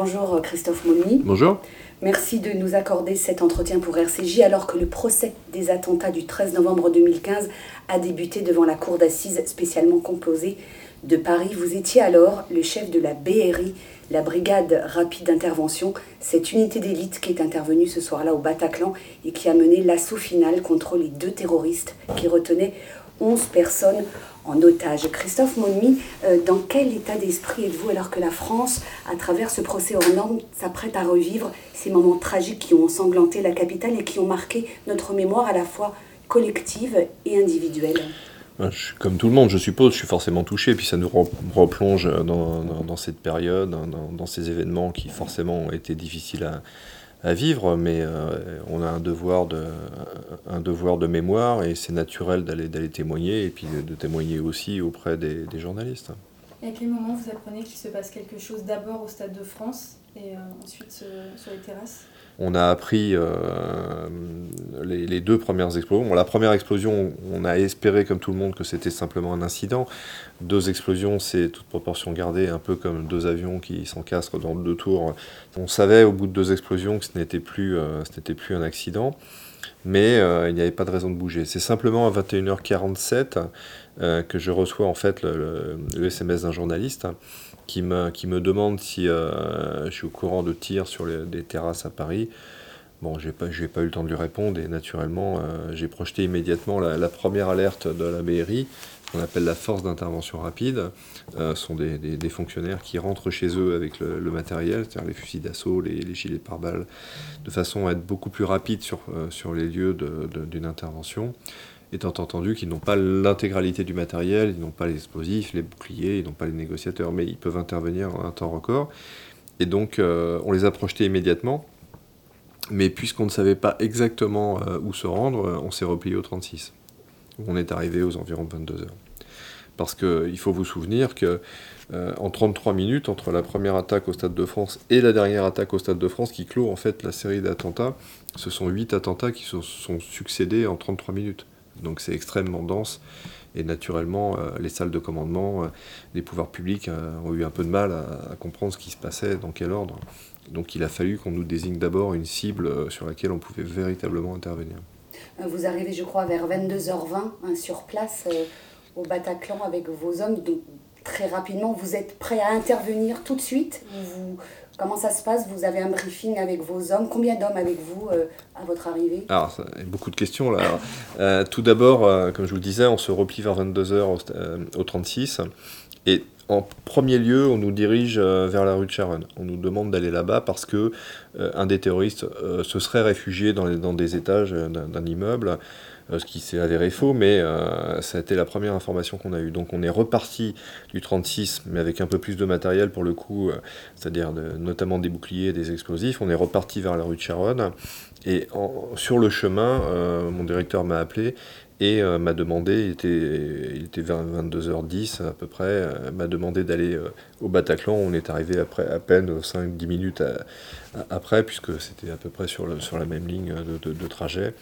Bonjour Christophe Monny. Bonjour. Merci de nous accorder cet entretien pour RCJ alors que le procès des attentats du 13 novembre 2015 a débuté devant la cour d'assises spécialement composée de Paris. Vous étiez alors le chef de la BRI, la Brigade Rapide d'Intervention, cette unité d'élite qui est intervenue ce soir-là au Bataclan et qui a mené l'assaut final contre les deux terroristes qui retenaient 11 personnes en otage. Christophe Monmi, euh, dans quel état d'esprit êtes-vous alors que la France, à travers ce procès hors norme, s'apprête à revivre ces moments tragiques qui ont ensanglanté la capitale et qui ont marqué notre mémoire à la fois collective et individuelle? Comme tout le monde, je suppose, je suis forcément touché, puis ça nous replonge dans, cette période, dans, ces événements qui forcément ont été difficiles à, à vivre, mais euh, on a un devoir de, un devoir de mémoire et c'est naturel d'aller, témoigner et puis de, témoigner aussi auprès des, des, journalistes. Et à quel moment vous apprenez qu'il se passe quelque chose d'abord au Stade de France et euh, ensuite euh, sur les terrasses? On a appris euh, les, deux premières explosions. la première explosion, on a espéré comme tout le monde que c'était simplement un incident. Deux explosions, c'est toute proportion gardée, un peu comme deux avions qui s'encastrent dans deux tours. On savait au bout de deux explosions que ce n'était plus, euh, plus un accident, mais euh, il n'y avait pas de raison de bouger. C'est simplement à 21h47 que je reçois en fait le, le SMS d'un journaliste qui me, demande si euh, je suis au courant de tirs sur les, des terrasses à Paris. Bon, je n'ai pas, eu le temps de lui répondre et naturellement, euh, j'ai projeté immédiatement la, première alerte de la BRI, qu'on appelle la force d'intervention rapide. Euh, ce sont des, fonctionnaires qui rentrent chez eux avec le, matériel, c'est-à-dire les fusils d'assaut, les, les, gilets pare-balles, de façon à être beaucoup plus rapide sur les lieux d'une intervention étant entendu qu'ils n'ont pas l'intégralité du matériel, ils n'ont pas les explosifs, les boucliers, ils n'ont pas les négociateurs, mais ils peuvent intervenir en un temps record. Et donc, euh, on les a projetés immédiatement. Mais puisqu'on ne savait pas exactement euh, où se rendre, euh, on s'est replié au 36. On est arrivé aux environs de 22 heures. Parce qu'il faut vous souvenir que en 33 minutes, entre la première attaque au Stade de France et la dernière attaque au Stade de France, qui clôt en fait la série d'attentats, ce sont 8 attentats qui se sont succédés en 33 minutes. Donc c'est extrêmement dense. Et naturellement, euh, les salles de commandement, euh, les pouvoirs publics euh, ont eu un peu de mal à, comprendre ce qui se passait, dans quel ordre. Donc il a fallu qu'on nous désigne d'abord une cible sur laquelle on pouvait véritablement intervenir. Vous arrivez, je crois, vers 22h20 hein, sur place au Bataclan avec vos hommes. Donc très rapidement, vous êtes prêt à intervenir tout de suite vous, Comment ça se passe? Vous avez un briefing avec vos hommes Combien d'hommes avec vous euh, à votre arrivée? Alors, beaucoup de questions là. Euh, tout d'abord, euh, comme je vous le disais, on se replie vers 22h au, 36. Et en premier lieu, on nous dirige vers la rue de Charonne. On nous demande d'aller là-bas parce que un des terroristes se serait réfugié dans des étages d'un immeuble. Euh, ce qui s'est avéré faux, mais euh, ça a été la première information qu'on a eue. Donc on est reparti du 36, mais avec un peu plus de matériel pour le coup, euh, c'est-à-dire notamment des boucliers, des explosifs. On est reparti vers la rue de Charonne, et sur le chemin, mon directeur m'a appelé et m'a demandé, il était, il était vers 22h10 à peu près, m'a demandé d'aller au Bataclan. On est arrivé après, à peine 5-10 minutes après, puisque c'était à peu près sur, sur la même ligne de, de trajet.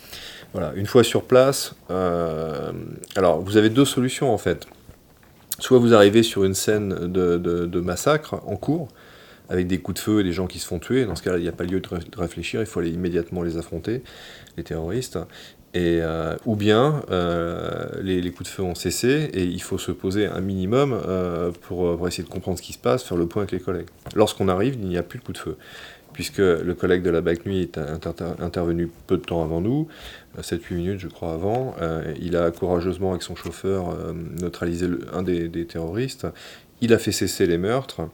Voilà, une fois sur place, euh, alors vous avez deux solutions en fait. Soit vous arrivez sur une scène de, massacre en cours, avec des coups de feu et des gens qui se font tuer. Dans ce cas-là, il n'y a pas lieu de, réfléchir, il faut aller immédiatement les affronter, les terroristes. Et, euh, ou bien euh, les, coups de feu ont cessé et il faut se poser un minimum pour, pour, essayer de comprendre ce qui se passe, faire le point avec les collègues. Lorsqu'on arrive, il n'y a plus de coups de feu puisque le collègue de la BAC Nuit est intervenu peu de temps avant nous, 7-8 euh, minutes je crois avant. Euh, il a courageusement avec son chauffeur euh, neutralisé un des, terroristes. Il a fait cesser les meurtres.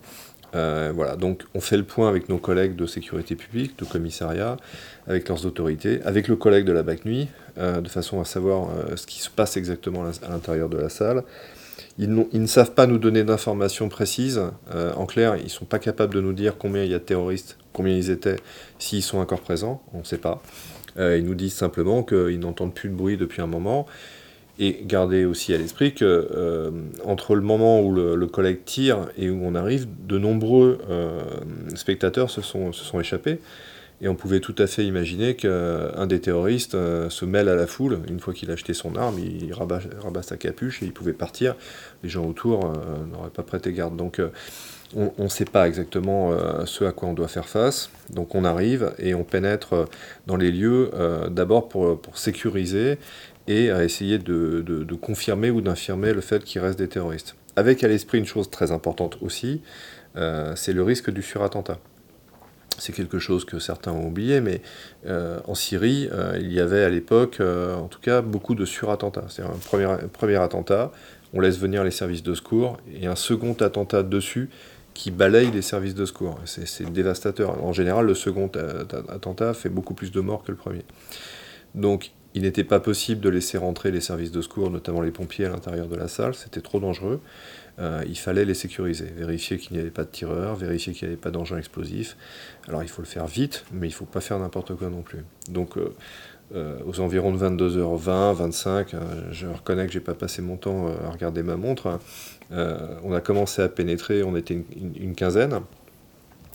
Voilà, donc on fait le point avec nos collègues de sécurité publique, de commissariat, avec leurs autorités, avec le collègue de la BAC Nuit, de façon à savoir ce qui se passe exactement à l'intérieur de la salle. Ils, ne savent pas nous donner d'informations précises. en clair, ils ne sont pas capables de nous dire combien il y a de terroristes combien ils étaient, s'ils sont encore présents, on ne sait pas. Euh, ils nous disent simplement qu'ils n'entendent plus de bruit depuis un moment. Et gardez aussi à l'esprit que euh, entre le moment où le, collègue tire et où on arrive, de nombreux euh, spectateurs se sont, se sont échappés. Et on pouvait tout à fait imaginer qu'un des terroristes se mêle à la foule. Une fois qu'il a acheté son arme, il rabat, rabat, sa capuche et il pouvait partir. Les gens autour n'auraient pas prêté garde. Donc on ne sait pas exactement ce à quoi on doit faire face. Donc on arrive et on pénètre dans les lieux d'abord pour, pour sécuriser et à essayer de, de confirmer ou d'infirmer le fait qu'il reste des terroristes. Avec à l'esprit une chose très importante aussi, euh, c'est le risque du surattentat. C'est quelque chose que certains ont oublié, mais euh, en Syrie, euh, il y avait à l'époque, en tout cas, beaucoup de surattentats. C'est un premier, premier attentat, on laisse venir les services de secours, et un second attentat dessus qui balaye les services de secours. C'est dévastateur. En général, le second attentat fait beaucoup plus de morts que le premier. Donc, il n'était pas possible de laisser rentrer les services de secours, notamment les pompiers, à l'intérieur de la salle, c'était trop dangereux. Euh, il fallait les sécuriser, vérifier qu'il n'y avait pas de tireurs, vérifier qu'il n'y avait pas d'engins explosifs. Alors il faut le faire vite, mais il ne faut pas faire n'importe quoi non plus. Donc euh, euh, aux environs de 22h20, 25, je reconnais que j'ai pas passé mon temps à regarder ma montre. on a commencé à pénétrer, on était une quinzaine,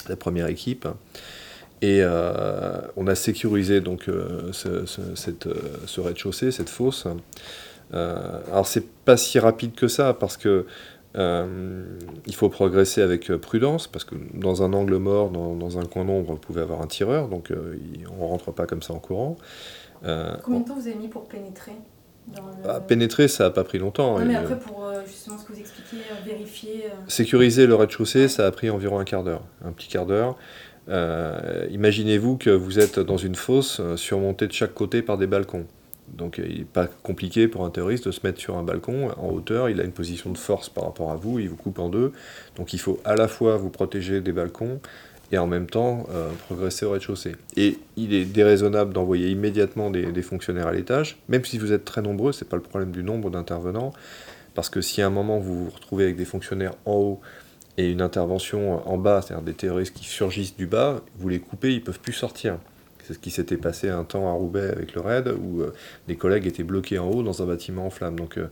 la première équipe. Et euh, on a sécurisé donc euh, ce, cette, euh, ce rez-de-chaussée, cette fosse. alors c'est pas si rapide que ça parce que il faut progresser avec prudence parce que dans un angle mort, dans, un coin d'ombre, vous pouvez avoir un tireur, donc on rentre pas comme ça en courant. Combien de temps vous avez mis pour pénétrer bah, pénétrer, ça n'a pas pris longtemps. Non, mais après, pour justement ce que vous expliquez, vérifier. Sécuriser le rez-de-chaussée, ça a pris environ un quart d'heure, un petit quart d'heure. Euh, imaginez-vous que vous êtes dans une fosse euh, surmontée de chaque côté par des balcons. Donc il n'est pas compliqué pour un terroriste de se mettre sur un balcon en hauteur, il a une position de force par rapport à vous, il vous coupe en deux. Donc il faut à la fois vous protéger des balcons et en même temps euh, progresser au rez-de-chaussée. Et il est déraisonnable d'envoyer immédiatement des, des, fonctionnaires à l'étage, même si vous êtes très nombreux, ce n'est pas le problème du nombre d'intervenants, parce que si à un moment vous vous retrouvez avec des fonctionnaires en haut, et une intervention en bas, c'est-à-dire des terroristes qui surgissent du bas, vous les coupez, ils peuvent plus sortir. C'est ce qui s'était passé un temps à Roubaix avec le RAID, où euh, des collègues étaient bloqués en haut dans un bâtiment en flammes. Donc euh,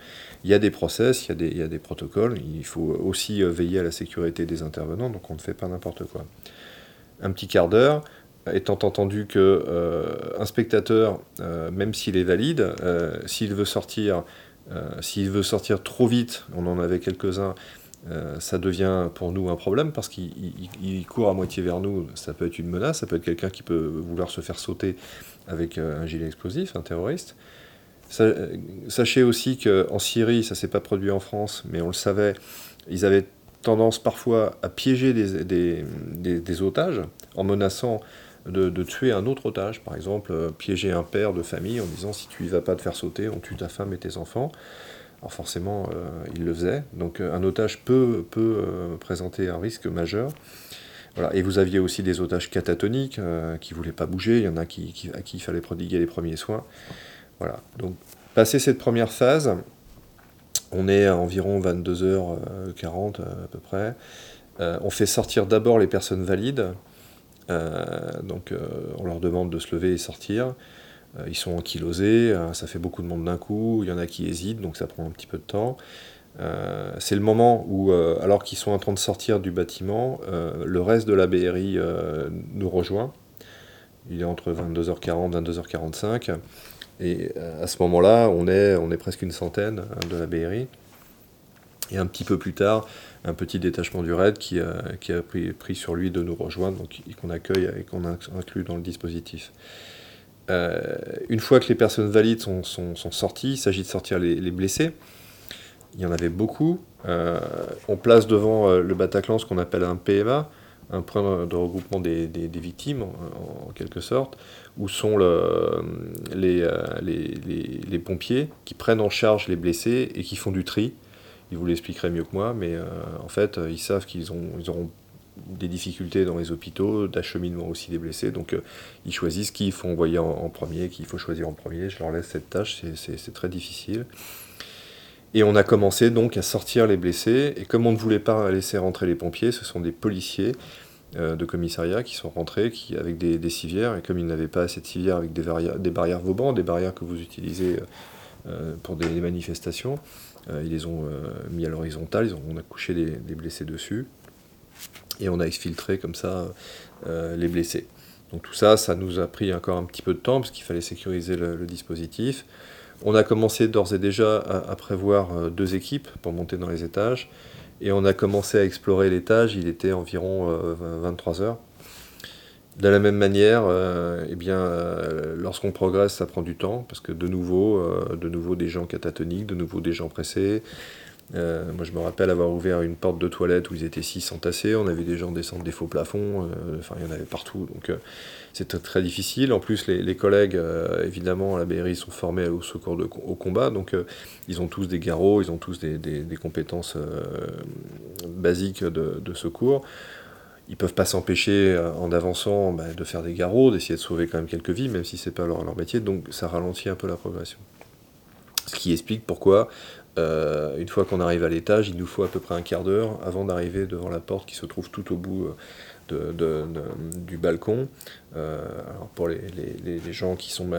il y a des process, il y, y, a des protocoles, il faut aussi euh, veiller à la sécurité des intervenants, donc on ne fait pas n'importe quoi. Un petit quart d'heure, étant entendu que un spectateur, même s'il est valide, s'il veut sortir, s'il veut sortir trop vite, on en avait quelques-uns, euh, ça devient pour nous un problème parce qu'il court à moitié vers nous. Ça peut être une menace, ça peut être quelqu'un qui peut vouloir se faire sauter avec euh, un gilet explosif, un terroriste. Euh, sachez aussi qu'en Syrie, ça s'est pas produit en France, mais on le savait, ils avaient tendance parfois à piéger des, otages en menaçant de, de, tuer un autre otage. Par exemple, piéger un père de famille en disant si tu y vas pas te faire sauter, on tue ta femme et tes enfants. Alors forcément, euh, il le faisait. Donc euh, un otage peut, euh, présenter un risque majeur. Et vous aviez aussi des otages catatoniques qui ne voulaient pas bouger. Il y en a qui, à qui il fallait prodiguer les premiers soins. Voilà. Donc, passé cette première phase, on est à environ 22h40 à peu près. on fait sortir d'abord les personnes valides. donc, on leur demande de se lever et sortir. Euh, ils sont ankylosés, euh, ça fait beaucoup de monde d'un coup, il y en a qui hésitent, donc ça prend un petit peu de temps. Euh, c'est le moment où, alors qu'ils sont en train de sortir du bâtiment, le reste de la BRI nous rejoint. Il est entre 22h40 et 22h45. Et à ce moment-là, on est, on est presque une centaine hein, de la BRI. Et un petit peu plus tard, un petit détachement du RAID qui a, pris, pris, sur lui de nous rejoindre, donc qu'on accueille et qu'on inclut dans le dispositif. Euh, une fois que les personnes valides sont, sorties, il s'agit de sortir les, blessés. Il y en avait beaucoup. Euh, on place devant euh, le Bataclan ce qu'on appelle un PMA, un point de regroupement des, victimes, en, quelque sorte, où sont les, pompiers qui prennent en charge les blessés et qui font du tri. Ils vous l'expliqueraient mieux que moi, mais en fait, ils savent qu'ils ont, ils auront des difficultés dans les hôpitaux, d'acheminement aussi des blessés. Donc euh, ils choisissent qui il faut envoyer en, premier, qui il faut choisir en premier. Je leur laisse cette tâche, c'est très difficile. Et on a commencé donc à sortir les blessés. Et comme on ne voulait pas laisser rentrer les pompiers, ce sont des policiers euh, de commissariat qui sont rentrés qui, avec des, civières. Et comme ils n'avaient pas assez de civières avec des, barrières, des barrières Vauban, des barrières que vous utilisez euh, pour des, manifestations, ils les ont mis à l'horizontale, on a couché des blessés dessus et on a exfiltré comme ça euh, les blessés. Donc tout ça, ça nous a pris encore un petit peu de temps parce qu'il fallait sécuriser le, dispositif. On a commencé d'ores et déjà à, prévoir deux équipes pour monter dans les étages. Et on a commencé à explorer l'étage, il était environ 23 heures. De la même manière, euh, eh bien, euh, lorsqu'on progresse, ça prend du temps, parce que de nouveau, euh, de nouveau des gens catatoniques, de nouveau des gens pressés. Moi, je me rappelle avoir ouvert une porte de toilette où ils étaient six entassés, on avait des gens descendre des faux plafonds, enfin, il y en avait partout, donc c'était très difficile. En plus, les, collègues, évidemment, à la BRI, sont formés au secours de, au combat, donc ils ont tous des garrots, ils ont tous des, compétences basiques de, de secours. Ils peuvent pas s'empêcher, euh, en avançant, bah, de faire des garrots, d'essayer de sauver quand même quelques vies, même si c'est pas leur, leur, métier, donc ça ralentit un peu la progression. Ce qui explique pourquoi, euh, une fois qu'on arrive à l'étage, il nous faut à peu près un quart d'heure avant d'arriver devant la porte qui se trouve tout au bout euh, du balcon. alors pour les, gens qui sont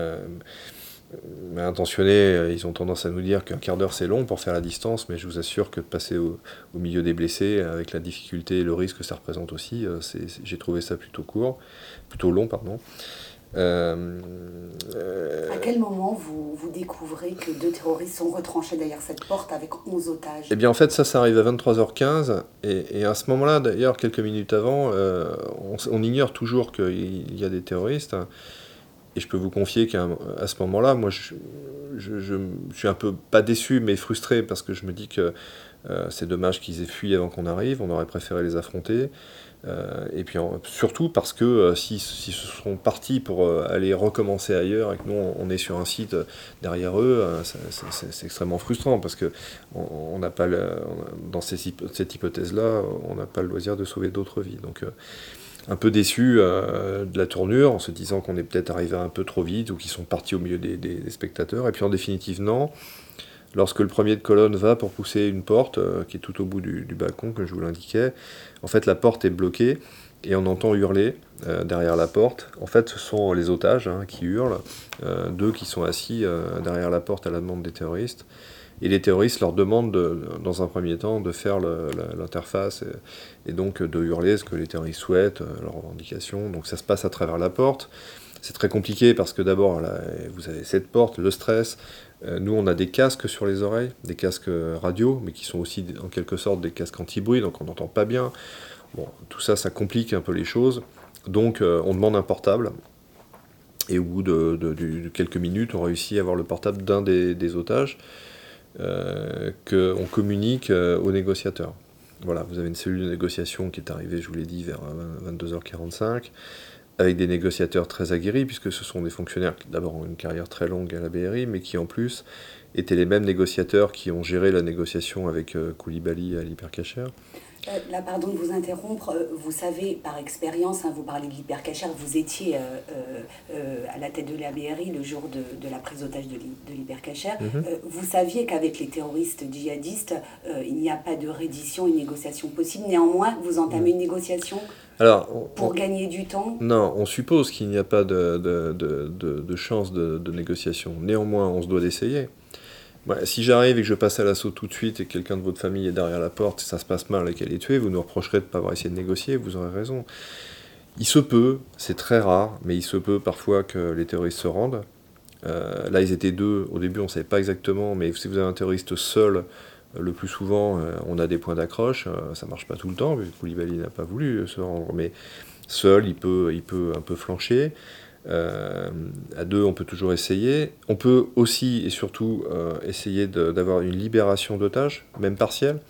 mais intentionnés, euh, ils ont tendance à nous dire qu'un quart d'heure c'est long pour faire la distance, mais je vous assure que passer au, milieu des blessés, avec la difficulté et le risque que ça représente aussi, euh, j'ai trouvé ça plutôt court, plutôt long, pardon. Euh, à quel moment vous, vous, découvrez que deux terroristes sont retranchés derrière cette porte avec 11 otages? Eh bien en fait ça, ça arrive à 23h15 et, à ce moment-là, d'ailleurs quelques minutes avant, on, on, ignore toujours qu'il y a des terroristes. Et je peux vous confier qu'à ce moment-là, moi, je, je, suis un peu, pas déçu, mais frustré, parce que je me dis que euh, c'est dommage qu'ils aient fui avant qu'on arrive, on aurait préféré les affronter. Euh, et puis surtout parce que euh, s'ils si, se sont partis pour aller recommencer ailleurs et que nous on est sur un site derrière eux, c'est extrêmement frustrant parce que on n'a pas dans cette hypothèse-là, on n'a pas le loisir de sauver d'autres vies. Donc un peu déçu euh, de la tournure, en se disant qu'on est peut-être arrivé un peu trop vite ou qu'ils sont partis au milieu des, spectateurs. Et puis en définitive, non. Lorsque le premier de colonne va pour pousser une porte euh, qui est tout au bout du, balcon, que je vous l'indiquais, en fait la porte est bloquée et on entend hurler euh, derrière la porte. En fait, ce sont les otages hein, qui hurlent, deux qui sont assis derrière la porte à la demande des terroristes. Et les terroristes leur demandent, dans un premier temps, de faire l'interface et, donc de hurler ce que les terroristes souhaitent, euh, leurs revendications. Donc ça se passe à travers la porte. C'est très compliqué parce que d'abord, vous avez cette porte, le stress. Euh, nous, on a des casques sur les oreilles, des casques radio, mais qui sont aussi en quelque sorte des casques anti-bruit, donc on n'entend pas bien. Tout ça, ça complique un peu les choses. Donc euh, on demande un portable. Et au bout de, quelques minutes, on réussit à avoir le portable d'un des otages. Euh, qu'on communique euh, aux négociateurs. Voilà, vous avez une cellule de négociation qui est arrivée, je vous l'ai dit, vers 22h45, avec des négociateurs très aguerris, puisque ce sont des fonctionnaires qui d'abord ont une carrière très longue à la BRI, mais qui en plus étaient les mêmes négociateurs qui ont géré la négociation avec euh, Koulibaly à l'hypercachère. Euh, là, pardon de vous interrompre, euh, vous savez par expérience, hein, vous parlez de l'hypercachère, vous étiez euh, à la tête de la BRI le jour de, la prise d'otage de l'hypercachère. Mhm. vous saviez qu'avec les terroristes djihadistes, il n'y a pas de reddition, une négociation possible. Néanmoins, vous entamez une négociation alors, pour gagner du temps Non, on suppose qu'il n'y a pas de, de, de, de chance de, négociation. Néanmoins, on se doit d'essayer si j'arrive et que je passe à l'assaut tout de suite et que quelqu'un de votre famille est derrière la porte et ça se passe mal et qu'elle est tuée, vous nous reprocherez de ne pas avoir essayé de négocier, vous aurez raison. Il se peut, c'est très rare, mais il se peut parfois que les terroristes se rendent. Euh, là, ils étaient deux. Au début, on ne savait pas exactement, mais si vous avez un terroriste seul, le plus souvent, euh, on a des points d'accroche. ça ne marche pas tout le temps, vu que Koulibaly n'a pas voulu se rendre. Mais seul, il peut, il peut un peu flancher. Euh, à deux, on peut toujours essayer. On peut aussi et surtout euh, essayer d'avoir une libération d'otages, même partielle.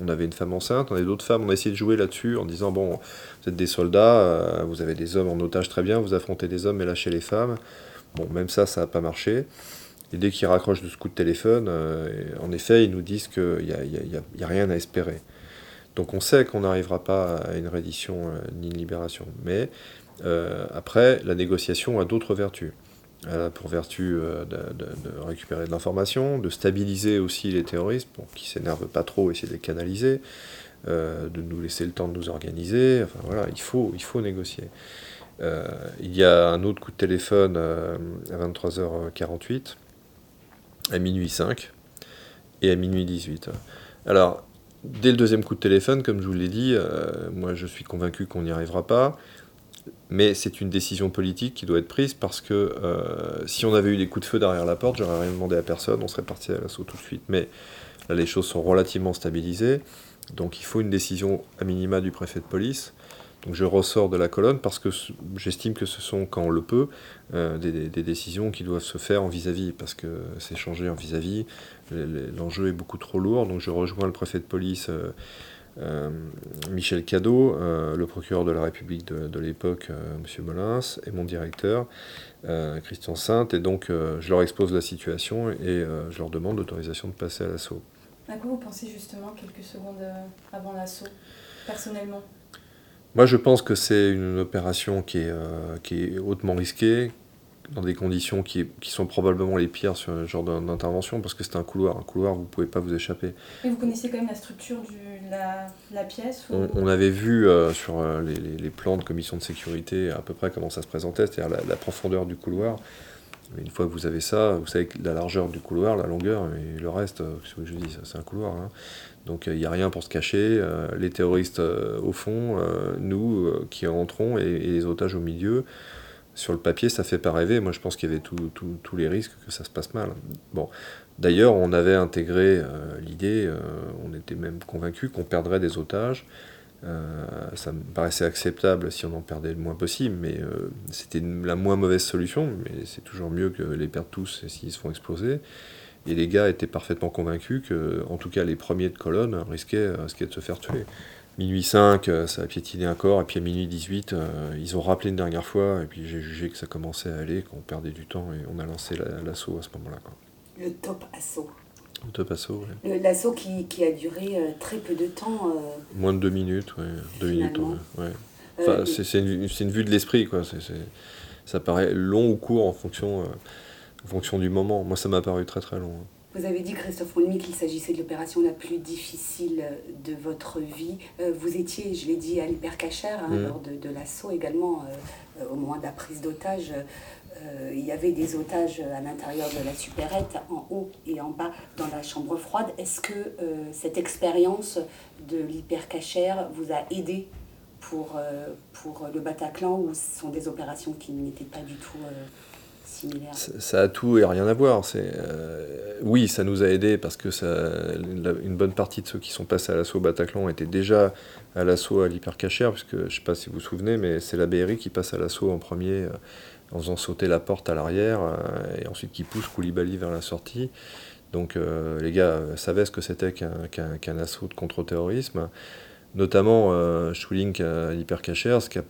On avait une femme enceinte, on avait d'autres femmes, on a essayé de jouer là-dessus en disant bon, vous êtes des soldats, euh, vous avez des hommes en otage très bien, vous affrontez des hommes, mais lâchez les femmes. Bon, même ça, ça n'a pas marché. Et dès qu'ils raccrochent de ce coup de téléphone, en effet, ils nous disent qu'il n'y a, rien à espérer. Donc on sait qu'on n'arrivera pas à une reddition ni une libération. Mais euh, après, la négociation a d'autres vertus. Elle a pour vertu euh, de, récupérer de l'information, de stabiliser aussi les terroristes, pour qu'ils s'énervent pas trop, essayer de les canaliser, euh, de nous laisser le temps de nous organiser. Enfin voilà, il faut, il faut négocier. il y a un autre coup de téléphone à 23h48, à minuit 5 et à minuit 18. Alors, dès le deuxième coup de téléphone, comme je vous l'ai dit, moi je suis convaincu qu'on n'y arrivera pas Mais c'est une décision politique qui doit être prise parce que si on avait eu des coups de feu derrière la porte, j'aurais rien demandé à personne, on serait parti à l'assaut tout de suite. Mais là, les choses sont relativement stabilisées. Donc il faut une décision à minima du préfet de police. Donc je ressors de la colonne parce que j'estime que ce sont, quand on le peut, euh, des, décisions qui doivent se faire en vis-à-vis, parce que c'est changé en vis-à-vis, l'enjeu est beaucoup trop lourd. Donc je rejoins le préfet de police euh, euh, Michel Cadeau, le procureur de la République de, l'époque, M. Molins, et mon directeur, Christian Sainte, et donc je leur expose la situation et je leur demande l'autorisation de passer à l'assaut. À quoi vous pensez justement quelques secondes avant l'assaut, personnellement? Moi, je pense que c'est une opération qui est, euh, qui est hautement risquée, dans des conditions qui, qui, sont probablement les pires sur ce genre d'intervention, parce que c'est un couloir. Un couloir, vous ne pouvez pas vous échapper. Et vous connaissez quand même la structure de la, la, pièce on, avait vu euh, sur euh, les, les, plans de commission de sécurité à peu près comment ça se présentait, c'est-à-dire la, profondeur du couloir. Mais une fois que vous avez ça, vous savez la largeur du couloir, la longueur, et le reste, ce que je dis, c'est un couloir. Hein. Donc il n'y a rien pour se cacher. Euh, les terroristes euh, au fond, euh, nous qui entrons et, les otages au milieu. Sur le papier, ça fait pas rêver. Moi, je pense qu'il y avait tous les risques que ça se passe mal. Bon, d'ailleurs, on avait intégré l'idée, on était même convaincu qu'on perdrait des otages. ça me paraissait acceptable si on en perdait le moins possible, mais c'était la moins mauvaise solution. Mais c'est toujours mieux que les perdre tous s'ils se font exploser. Et les gars étaient parfaitement convaincus que, en tout cas, les premiers de colonne risquaient, euh, risquaient de se faire tuer. Minuit 5, euh, ça a piétiné un corps, et puis à minuit 18, euh, ils ont rappelé une dernière fois, et puis j'ai jugé que ça commençait à aller, qu'on perdait du temps, et on a lancé l'assaut à ce moment-là. Le top assaut. Le top assaut, oui. L'assaut qui, qui, a duré très peu de temps. Moins de deux minutes, oui. Deux minutes, ouais. Enfin, c'est une, une, vue de l'esprit, quoi. ça paraît long ou court en fonction en fonction du moment. Moi, ça m'a paru très très long. Hein. Vous avez dit, Christophe Moulmy, qu'il s'agissait de l'opération la plus difficile de votre vie. Euh, vous étiez, je l'ai dit, à l'hypercachère hein, mm. lors de, de l'assaut également, euh, au moment de la prise d'otage. Euh, il y avait des otages à l'intérieur de la supérette, en haut et en bas, dans la chambre froide. Est-ce que cette expérience de l'hypercachère vous a aidé pour, pour le Bataclan ou ce sont des opérations qui n'étaient pas du tout ça a tout et rien à voir. Euh, oui, ça nous a aidé parce que ça, une bonne partie de ceux qui sont passés à l'assaut Bataclan étaient déjà à l'assaut à l'hypercachère, puisque je ne sais pas si vous vous souvenez, mais c'est la BRI qui passe à l'assaut en premier euh, en faisant sauter la porte à l'arrière euh, et ensuite qui pousse Koulibaly vers la sortie. Donc les gars savaient ce que c'était qu'un assaut de contre-terrorisme. Notamment, je souligne qu'à l'hypercachère, ce qui a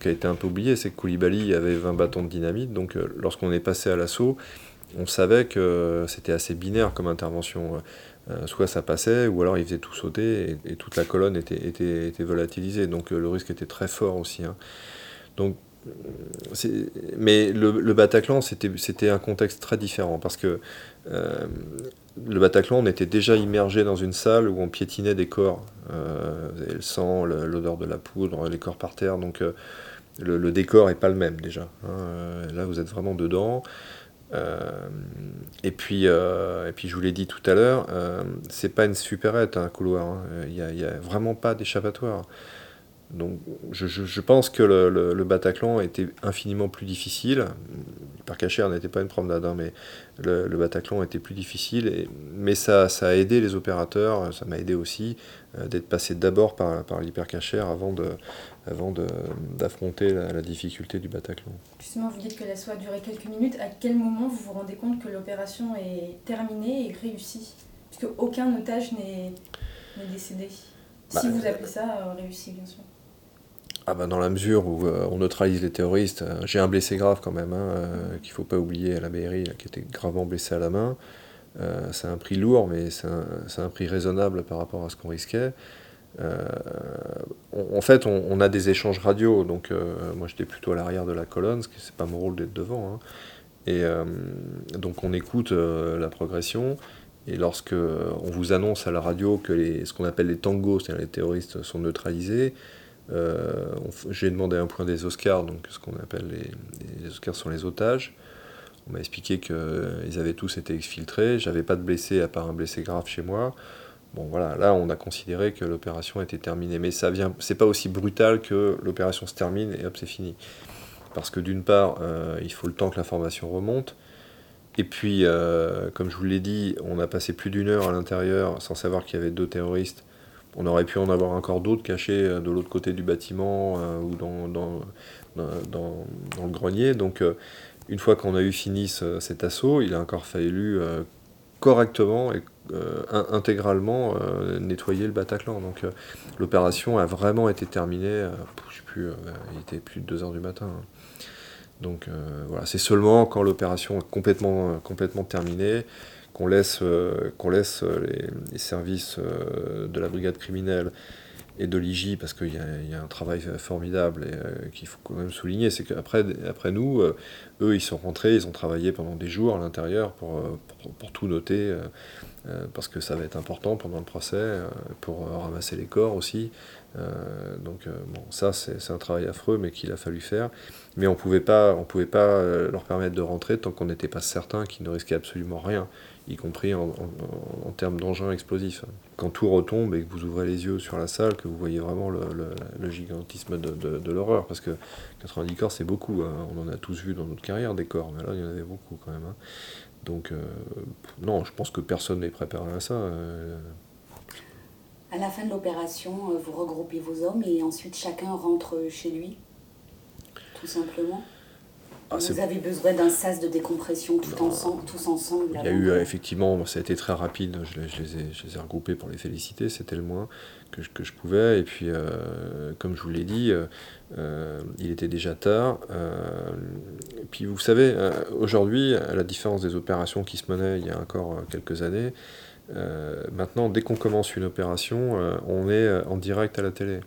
qui a été un peu oublié, c'est que Koulibaly avait 20 bâtons de dynamite, donc euh, lorsqu'on est passé à l'assaut, on savait que c'était assez binaire comme intervention. Euh, soit ça passait, ou alors il faisait tout sauter et, toute la colonne était, était, était volatilisée, donc euh, le risque était très fort aussi. Hein. Donc, mais le, le Bataclan, c'était un contexte très différent, parce que le Bataclan, on était déjà immergé dans une salle où on piétinait des corps. Euh, le sang, l'odeur de la poudre, les corps par terre. Donc euh, le, décor n'est pas le même déjà. Hein. Euh, là, vous êtes vraiment dedans. et, puis, et puis, je vous l'ai dit tout à l'heure, c'est pas une supérette, un couloir. Hein. Il n'y a, a, vraiment pas d'échappatoire. Donc je, pense que le, Bataclan était infiniment plus difficile. Par Cachère n'était pas une promenade, hein, mais le, Bataclan était plus difficile. Et, mais ça, ça a aidé les opérateurs, ça m'a aidé aussi euh, d'être passé d'abord par, par l'hypercachère avant de avant d'affronter la, difficulté du Bataclan. Justement, vous dites que l'assaut a duré quelques minutes. À quel moment vous vous rendez compte que l'opération est terminée et réussie? Puisque aucun otage n'est décédé. si bah, vous appelez ça euh, réussi, bien sûr. Ah bah dans la mesure où euh, on neutralise les terroristes, euh, j'ai un blessé grave quand même, hein, euh, qu'il ne faut pas oublier à la BRI, qui était gravement blessé à la main. c'est un prix lourd, mais c'est un, prix raisonnable par rapport à ce qu'on risquait. en fait, on, a des échanges radio, donc moi j'étais plutôt à l'arrière de la colonne, ce qui c'est pas mon rôle d'être devant. Hein. Et donc on écoute la progression, et lorsque on vous annonce à la radio que ce qu'on appelle les tangos, c'est-à-dire les terroristes, sont neutralisés, j'ai demandé un point des Oscars, donc ce qu'on appelle les, Oscars sont les otages. On m'a expliqué qu'ils avaient tous été exfiltrés. J'avais pas de blessés à part un blessé grave chez moi. Bon voilà, là on a considéré que l'opération était terminée, mais ça vient, c'est pas aussi brutal que l'opération se termine et hop c'est fini. Parce que d'une part, euh, il faut le temps que l'information remonte, et puis euh, comme je vous l'ai dit, on a passé plus d'une heure à l'intérieur sans savoir qu'il y avait deux terroristes. On aurait pu en avoir encore d'autres cachés euh, de l'autre côté du bâtiment ou dans, dans, dans, le grenier. Donc une fois qu'on a eu fini cet assaut, il a encore fallu correctement et euh, intégralement euh, nettoyer le Bataclan. Donc euh, l'opération a vraiment été terminée, je sais plus, il était plus de 2h du matin. Hein. Donc voilà, c'est seulement quand l'opération est complètement, complètement terminée qu'on laisse, qu'on laisse les, services de la brigade criminelle et de l'IJ, parce qu'il y, a un travail formidable et qu'il faut quand même souligner, c'est qu'après après nous, eux, ils sont rentrés, ils ont travaillé pendant des jours à l'intérieur pour, pour, tout noter, euh, parce que ça va être important pendant le procès, euh, pour euh, ramasser les corps aussi. Donc bon, ça c'est un travail affreux, mais qu'il a fallu faire. Mais on pouvait pas, on pouvait pas leur permettre de rentrer tant qu'on n'était pas certain qu'ils ne risquaient absolument rien, y compris en, termes d'engins explosifs. Quand tout retombe et que vous ouvrez les yeux sur la salle, que vous voyez vraiment le, gigantisme de, l'horreur, parce que 90 corps c'est beaucoup, hein. on en a tous vu dans notre carrière des corps, mais là il y en avait beaucoup quand même. Hein. Donc, euh, non, je pense que personne n'est préparé à ça. Euh. À la fin de l'opération, euh, vous regroupez vos hommes et ensuite chacun rentre chez lui, tout simplement ah, vous avez besoin d'un sas de décompression tout ensemble, tous ensemble Il y a eu effectivement, ça a été très rapide, je les, je les, ai, je les ai, regroupés pour les féliciter, c'était le moins que je, que je, pouvais. Et puis, comme je vous l'ai dit, euh, il était déjà tard. Euh, et puis vous savez, euh, aujourd'hui, à la différence des opérations qui se menaient il y a encore quelques années, maintenant, dès qu'on commence une opération, on est en direct à la télé.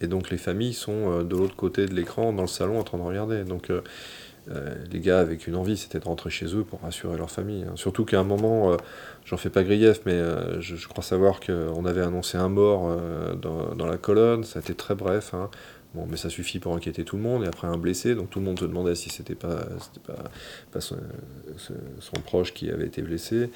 Et donc les familles sont de l'autre côté de l'écran, dans le salon, en train de regarder. Donc les gars avec une envie, c'était de rentrer chez eux pour rassurer leur famille. Hein. Surtout qu'à un moment, j'en fais pas grief, mais je, crois savoir qu'on avait annoncé un mort dans, la colonne, ça a été très bref. Hein. Bon, mais ça suffit pour inquiéter tout le monde, et après un blessé, donc tout le monde se demandait si c'était pas, pas son, proche qui avait été blessé.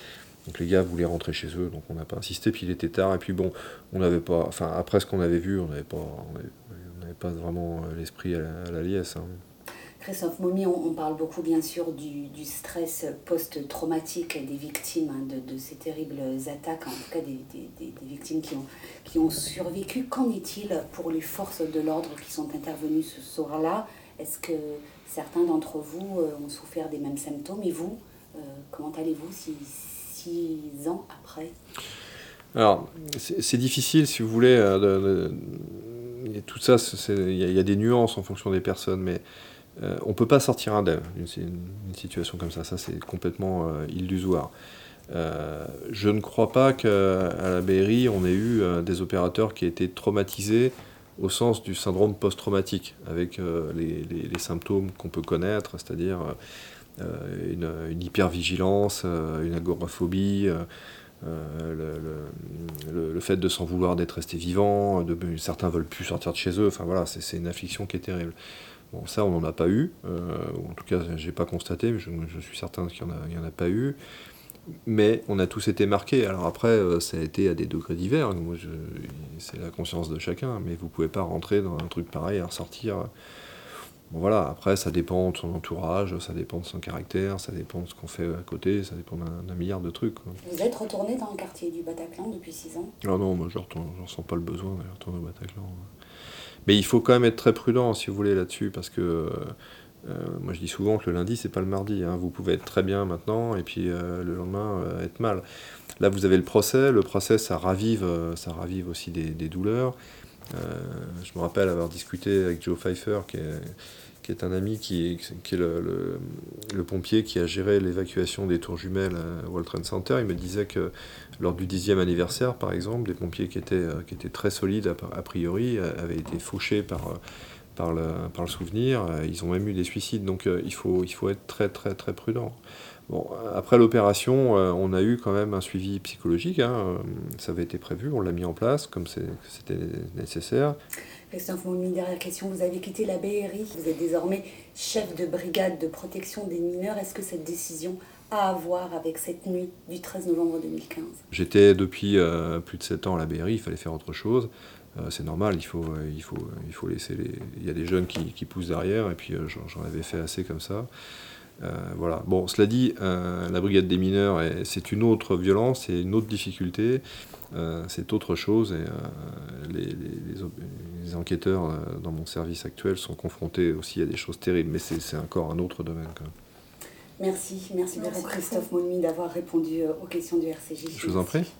Donc les gars voulaient rentrer chez eux, donc on n'a pas insisté, puis il était tard, et puis bon, on n'avait pas, enfin après ce qu'on avait vu, on n'avait pas, on n'avait pas vraiment l'esprit à, la, liesse. Hein. Christophe Momi, on, parle beaucoup bien sûr du, stress post-traumatique des victimes hein, de, ces terribles attaques, en tout cas des, victimes qui ont, survécu. Qu'en est-il pour les forces de l'ordre qui sont intervenues ce soir-là? Est-ce que certains d'entre vous euh, ont souffert des mêmes symptômes? Et vous, euh, comment allez-vous six, six, ans après Alors, c'est difficile, si vous voulez, euh, tout ça, il y, a des nuances en fonction des personnes, mais euh, on ne peut pas sortir indemne d'une situation comme ça, ça c'est complètement euh, illusoire. Je ne crois pas qu'à la BRI, on ait eu des opérateurs qui aient été traumatisés au sens du syndrome post-traumatique, avec les, symptômes qu'on peut connaître, c'est-à-dire une, une hypervigilance, une agoraphobie, le, fait de s'en vouloir d'être resté vivant, de, certains veulent plus sortir de chez eux, enfin voilà, c'est une affliction qui est terrible. Bon, ça, on n'en a pas eu. Euh, en tout cas, j'ai pas constaté, mais je, suis certain qu'il n'y en, a pas eu. Mais on a tous été marqués. Alors après, euh, ça a été à des degrés divers. C'est la conscience de chacun. Mais vous pouvez pas rentrer dans un truc pareil et ressortir. Bon, voilà, après, ça dépend de son entourage, ça dépend de son caractère, ça dépend de ce qu'on fait à côté, ça dépend d'un milliard de trucs. Vous êtes retourné dans le quartier du Bataclan depuis 6 ans? Ah non, moi je ne ressens pas le besoin d'aller retourner au Bataclan. Mais il faut quand même être très prudent, si vous voulez, là-dessus, parce que euh, moi je dis souvent que le lundi, c'est pas le mardi. Hein. Vous pouvez être très bien maintenant, et puis euh, le lendemain, euh, être mal. Là, vous avez le procès. Le procès, ça ravive, ça ravive aussi des, des douleurs. Je me rappelle avoir discuté avec Joe Pfeiffer, qui est qui est un ami qui est, le, pompier qui a géré l'évacuation des tours jumelles à World Trade Center. Il me disait que lors du dixième anniversaire, par exemple, des pompiers qui étaient, euh, qui étaient très solides a, priori euh, avaient été fauchés par, euh, par, le, par le souvenir. Ils ont même eu des suicides. Donc il, faut, il faut être très très très prudent. Bon, après l'opération, on a eu quand même un suivi psychologique. Hein. Ça avait été prévu, on l'a mis en place comme c'était nécessaire. Christophe une dernière question. Vous avez quitté la BRI, vous êtes désormais chef de brigade de protection des mineurs. Est-ce que cette décision a à voir avec cette nuit du 13 novembre 2015 J'étais depuis euh, plus de 7 ans à la BRI, il fallait faire autre chose. Euh, c'est normal, il faut, il, faut, il faut laisser les. Il y a des jeunes qui, poussent derrière, et puis j'en avais fait assez comme ça. Voilà. Bon, cela dit, la brigade des mineurs, c'est une autre violence, c'est une autre difficulté, c'est autre chose, et les, les, enquêteurs dans mon service actuel sont confrontés aussi à des choses terribles, mais c'est encore un autre domaine. Quand même. Merci, merci, beaucoup Christophe Monmi d'avoir répondu euh, aux questions du RCJ. Je vous en prie.